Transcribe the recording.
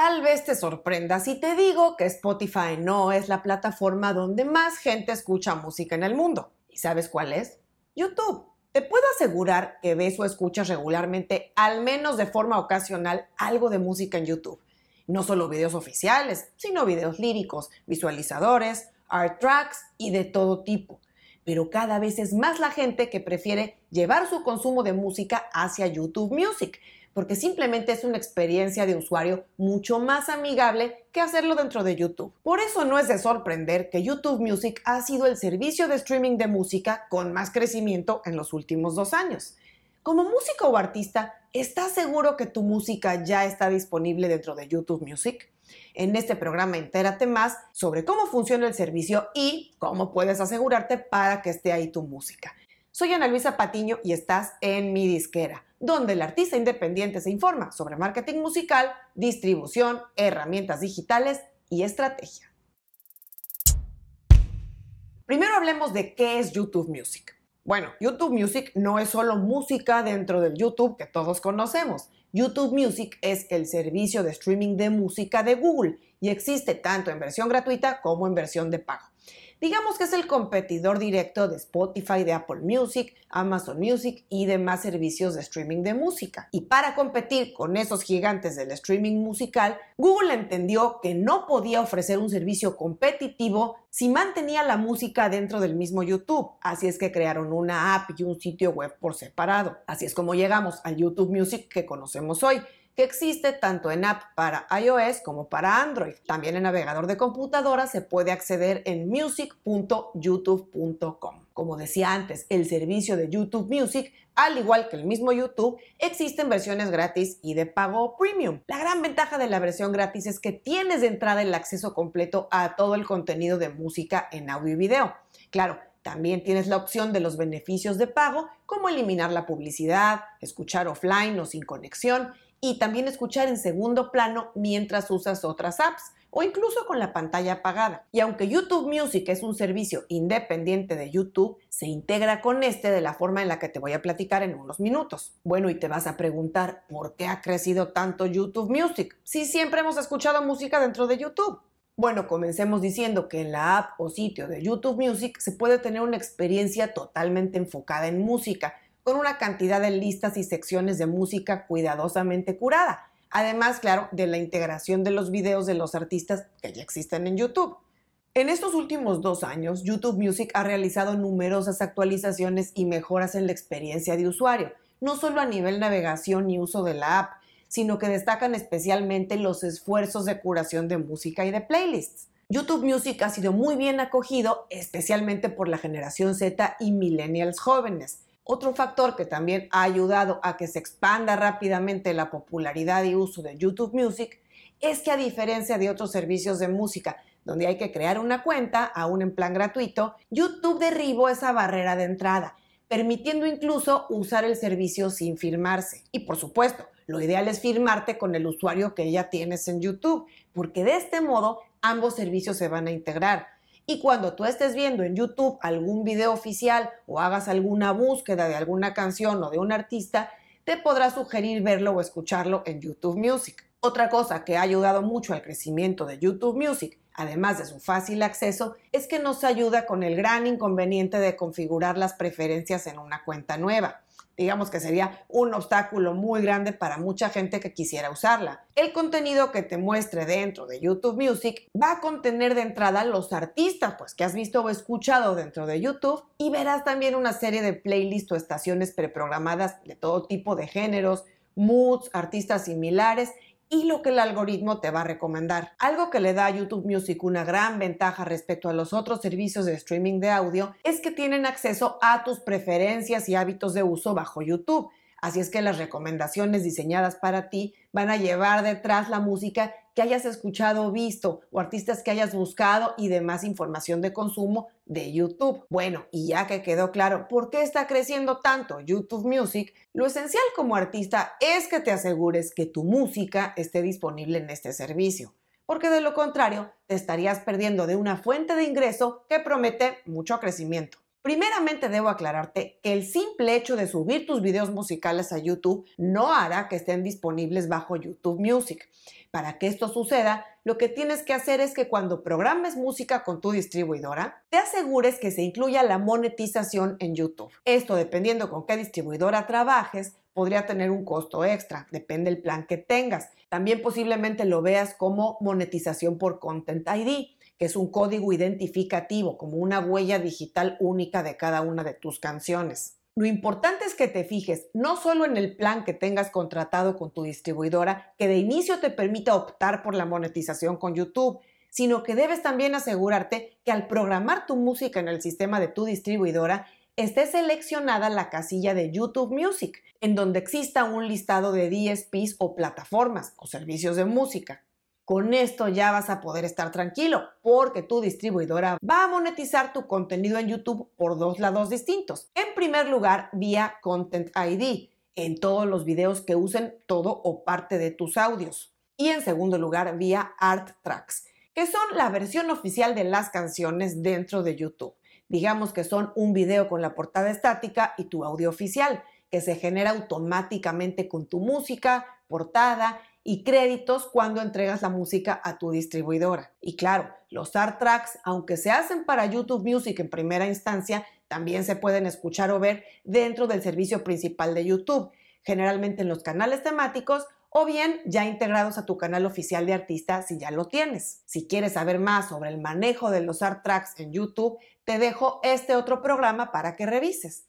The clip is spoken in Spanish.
Tal vez te sorprenda si te digo que Spotify no es la plataforma donde más gente escucha música en el mundo. ¿Y sabes cuál es? YouTube. Te puedo asegurar que ves o escuchas regularmente, al menos de forma ocasional, algo de música en YouTube. No solo videos oficiales, sino videos líricos, visualizadores, art tracks y de todo tipo. Pero cada vez es más la gente que prefiere llevar su consumo de música hacia YouTube Music, porque simplemente es una experiencia de usuario mucho más amigable que hacerlo dentro de YouTube. Por eso no es de sorprender que YouTube Music ha sido el servicio de streaming de música con más crecimiento en los últimos dos años. Como músico o artista, ¿estás seguro que tu música ya está disponible dentro de YouTube Music? En este programa entérate más sobre cómo funciona el servicio y cómo puedes asegurarte para que esté ahí tu música. Soy Ana Luisa Patiño y estás en mi disquera donde el artista independiente se informa sobre marketing musical, distribución, herramientas digitales y estrategia. Primero hablemos de qué es YouTube Music. Bueno, YouTube Music no es solo música dentro del YouTube que todos conocemos. YouTube Music es el servicio de streaming de música de Google y existe tanto en versión gratuita como en versión de pago. Digamos que es el competidor directo de Spotify, de Apple Music, Amazon Music y demás servicios de streaming de música. Y para competir con esos gigantes del streaming musical, Google entendió que no podía ofrecer un servicio competitivo si mantenía la música dentro del mismo YouTube. Así es que crearon una app y un sitio web por separado. Así es como llegamos al YouTube Music que conocemos hoy que existe tanto en app para iOS como para Android. También en navegador de computadora se puede acceder en music.youtube.com. Como decía antes, el servicio de YouTube Music, al igual que el mismo YouTube, existen versiones gratis y de pago premium. La gran ventaja de la versión gratis es que tienes de entrada el acceso completo a todo el contenido de música en audio y video. Claro, también tienes la opción de los beneficios de pago, como eliminar la publicidad, escuchar offline o sin conexión y también escuchar en segundo plano mientras usas otras apps o incluso con la pantalla apagada. Y aunque YouTube Music es un servicio independiente de YouTube, se integra con este de la forma en la que te voy a platicar en unos minutos. Bueno, y te vas a preguntar, ¿por qué ha crecido tanto YouTube Music? Si siempre hemos escuchado música dentro de YouTube. Bueno, comencemos diciendo que en la app o sitio de YouTube Music se puede tener una experiencia totalmente enfocada en música con una cantidad de listas y secciones de música cuidadosamente curada. Además, claro, de la integración de los videos de los artistas que ya existen en YouTube. En estos últimos dos años, YouTube Music ha realizado numerosas actualizaciones y mejoras en la experiencia de usuario, no solo a nivel navegación y uso de la app, sino que destacan especialmente los esfuerzos de curación de música y de playlists. YouTube Music ha sido muy bien acogido, especialmente por la generación Z y millennials jóvenes, otro factor que también ha ayudado a que se expanda rápidamente la popularidad y uso de YouTube Music es que a diferencia de otros servicios de música donde hay que crear una cuenta, aún en plan gratuito, YouTube derribó esa barrera de entrada, permitiendo incluso usar el servicio sin firmarse. Y por supuesto, lo ideal es firmarte con el usuario que ya tienes en YouTube, porque de este modo ambos servicios se van a integrar. Y cuando tú estés viendo en YouTube algún video oficial o hagas alguna búsqueda de alguna canción o de un artista, te podrá sugerir verlo o escucharlo en YouTube Music. Otra cosa que ha ayudado mucho al crecimiento de YouTube Music, además de su fácil acceso, es que nos ayuda con el gran inconveniente de configurar las preferencias en una cuenta nueva digamos que sería un obstáculo muy grande para mucha gente que quisiera usarla. El contenido que te muestre dentro de YouTube Music va a contener de entrada los artistas pues que has visto o escuchado dentro de YouTube y verás también una serie de playlists o estaciones preprogramadas de todo tipo de géneros, moods, artistas similares y lo que el algoritmo te va a recomendar. Algo que le da a YouTube Music una gran ventaja respecto a los otros servicios de streaming de audio es que tienen acceso a tus preferencias y hábitos de uso bajo YouTube. Así es que las recomendaciones diseñadas para ti van a llevar detrás la música que hayas escuchado o visto o artistas que hayas buscado y demás información de consumo de YouTube. Bueno, y ya que quedó claro por qué está creciendo tanto YouTube Music, lo esencial como artista es que te asegures que tu música esté disponible en este servicio, porque de lo contrario te estarías perdiendo de una fuente de ingreso que promete mucho crecimiento. Primeramente debo aclararte que el simple hecho de subir tus videos musicales a YouTube no hará que estén disponibles bajo YouTube Music. Para que esto suceda, lo que tienes que hacer es que cuando programes música con tu distribuidora, te asegures que se incluya la monetización en YouTube. Esto dependiendo con qué distribuidora trabajes, podría tener un costo extra, depende del plan que tengas. También posiblemente lo veas como monetización por Content ID que es un código identificativo, como una huella digital única de cada una de tus canciones. Lo importante es que te fijes no solo en el plan que tengas contratado con tu distribuidora, que de inicio te permita optar por la monetización con YouTube, sino que debes también asegurarte que al programar tu música en el sistema de tu distribuidora, esté seleccionada la casilla de YouTube Music, en donde exista un listado de DSPs o plataformas o servicios de música. Con esto ya vas a poder estar tranquilo porque tu distribuidora va a monetizar tu contenido en YouTube por dos lados distintos. En primer lugar, vía Content ID, en todos los videos que usen todo o parte de tus audios. Y en segundo lugar, vía Art Tracks, que son la versión oficial de las canciones dentro de YouTube. Digamos que son un video con la portada estática y tu audio oficial, que se genera automáticamente con tu música, portada y créditos cuando entregas la música a tu distribuidora. Y claro, los art tracks, aunque se hacen para YouTube Music en primera instancia, también se pueden escuchar o ver dentro del servicio principal de YouTube, generalmente en los canales temáticos o bien ya integrados a tu canal oficial de artista si ya lo tienes. Si quieres saber más sobre el manejo de los art tracks en YouTube, te dejo este otro programa para que revises.